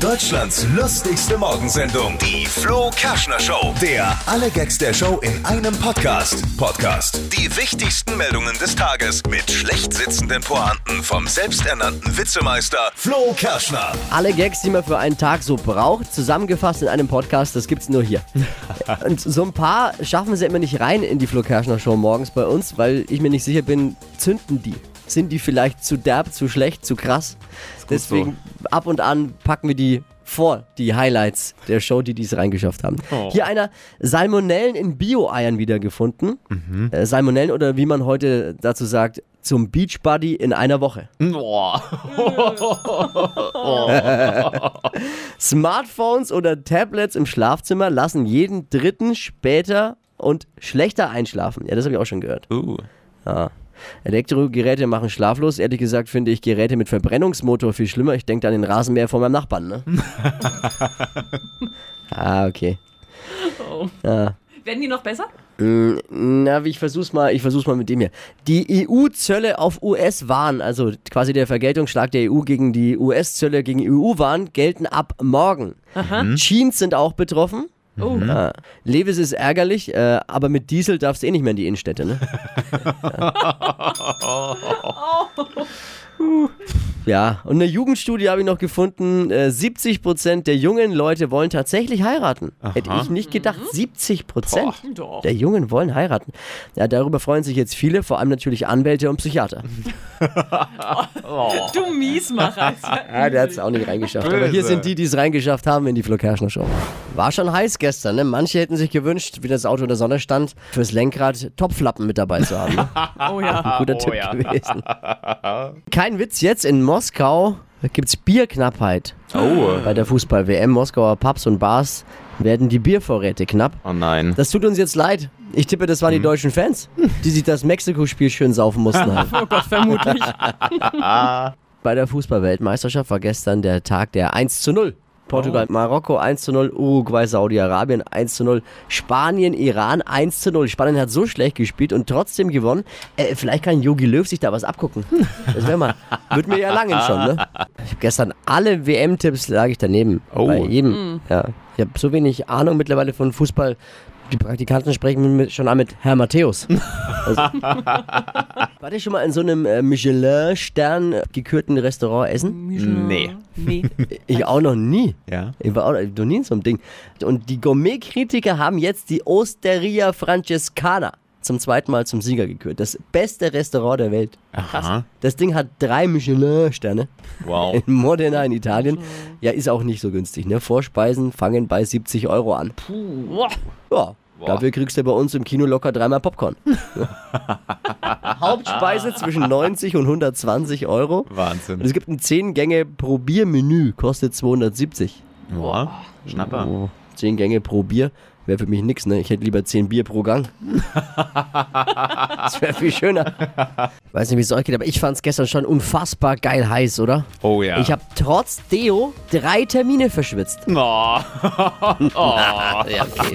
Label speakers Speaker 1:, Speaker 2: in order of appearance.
Speaker 1: Deutschlands lustigste Morgensendung, die Flo Kerschner Show. Der alle Gags der Show in einem Podcast. Podcast. Die wichtigsten Meldungen des Tages mit schlecht sitzenden Pointen vom selbsternannten Witzemeister Flo Kerschner.
Speaker 2: Alle Gags, die man für einen Tag so braucht, zusammengefasst in einem Podcast, das gibt's nur hier. Und so ein paar schaffen sie immer nicht rein in die Flo Kerschner Show morgens bei uns, weil ich mir nicht sicher bin, zünden die? Sind die vielleicht zu derb, zu schlecht, zu krass? Deswegen ab und an packen wir die vor, die Highlights der Show, die dies reingeschafft haben. Hier einer Salmonellen in Bio-Eiern wiedergefunden. Äh, Salmonellen oder wie man heute dazu sagt, zum Beachbuddy in einer Woche.
Speaker 3: Boah.
Speaker 2: Smartphones oder Tablets im Schlafzimmer lassen jeden Dritten später und schlechter einschlafen. Ja, das habe ich auch schon gehört.
Speaker 3: Uh.
Speaker 2: Ja. Elektrogeräte machen schlaflos. Ehrlich gesagt finde ich Geräte mit Verbrennungsmotor viel schlimmer. Ich denke an den Rasenmäher von meinem Nachbarn, ne? ah, okay. Ja.
Speaker 4: Werden die noch besser?
Speaker 2: Na, ich versuch's mal, ich versuch's mal mit dem hier. Die EU-Zölle auf US-Waren, also quasi der Vergeltungsschlag der EU gegen die US-Zölle gegen EU-Waren, gelten ab morgen. Jeans sind auch betroffen.
Speaker 4: Oh.
Speaker 2: Ja. Levis ist ärgerlich, äh, aber mit Diesel darfst du eh nicht mehr in die Innenstädte, ne? ja, und eine Jugendstudie habe ich noch gefunden, äh, 70% der jungen Leute wollen tatsächlich heiraten. Hätte ich nicht gedacht, 70%
Speaker 4: Doch.
Speaker 2: der Jungen wollen heiraten. Ja, darüber freuen sich jetzt viele, vor allem natürlich Anwälte und Psychiater.
Speaker 4: Du Miesmacher.
Speaker 2: Ja, der hat es auch nicht reingeschafft. Aber hier
Speaker 3: Böse.
Speaker 2: sind die, die es reingeschafft haben in die Flo Kerschner Show. War schon heiß gestern, ne? Manche hätten sich gewünscht, wie das Auto in der Sonne stand, fürs Lenkrad Topflappen mit dabei zu haben. Ne?
Speaker 4: Oh ja.
Speaker 2: Guter
Speaker 3: Oh
Speaker 2: Tipp
Speaker 3: ja.
Speaker 2: gewesen. Kein Witz, jetzt in Moskau gibt's Bierknappheit.
Speaker 3: Oh.
Speaker 2: Bei der Fußball-WM Moskauer Pubs und Bars werden die Biervorräte knapp.
Speaker 3: Oh nein.
Speaker 2: Das tut uns jetzt leid. Ich tippe, das waren die deutschen Fans, die sich das Mexiko-Spiel schön saufen mussten. Halt.
Speaker 4: Oh Gott, vermutlich.
Speaker 2: Bei der Fußball-Weltmeisterschaft war gestern der Tag der 1 zu 0. Portugal, Marokko 1 zu 0, Uruguay, Saudi-Arabien 1 zu 0, Spanien, Iran 1 zu 0. Spanien hat so schlecht gespielt und trotzdem gewonnen. Äh, vielleicht kann Jogi Löw sich da was abgucken. Das wäre mal, würde mir ja langen schon, ne? Ich habe gestern alle WM-Tipps lag ich daneben.
Speaker 3: Oh.
Speaker 2: Bei jedem. Ja. Ich habe so wenig Ahnung mittlerweile von Fußball. Die Praktikanten sprechen mit, schon an mit Herr Matthäus. Also, war der schon mal in so einem äh, Michelin-Stern gekürten Restaurant essen?
Speaker 3: Nee.
Speaker 4: Nee.
Speaker 2: Ich auch noch nie.
Speaker 3: Ja.
Speaker 2: Ich war auch noch nie in so einem Ding. Und die Gourmet-Kritiker haben jetzt die Osteria Francescana zum zweiten Mal zum Sieger gekürt. Das beste Restaurant der Welt.
Speaker 3: Aha.
Speaker 2: Das Ding hat drei Michelin-Sterne
Speaker 3: Wow.
Speaker 2: in Modena in Italien. Ja, ist auch nicht so günstig. Ne? Vorspeisen fangen bei 70 Euro an.
Speaker 4: Boah.
Speaker 2: Ja, dafür kriegst du bei uns im Kino locker dreimal Popcorn. Hauptspeise zwischen 90 und 120 Euro. Und
Speaker 3: Wahnsinn.
Speaker 2: es gibt ein 10-Gänge-Probiermenü, kostet 270.
Speaker 3: Boah. Schnapper.
Speaker 2: Oh, 10 Gänge pro Bier wäre für mich nix, ne? Ich hätte lieber 10 Bier pro Gang. das wäre viel schöner. Ich weiß nicht, wie es euch geht, aber ich fand es gestern schon unfassbar geil heiß, oder?
Speaker 3: Oh ja.
Speaker 2: Ich habe trotz Deo drei Termine verschwitzt.
Speaker 3: Oh.
Speaker 2: Ja, okay.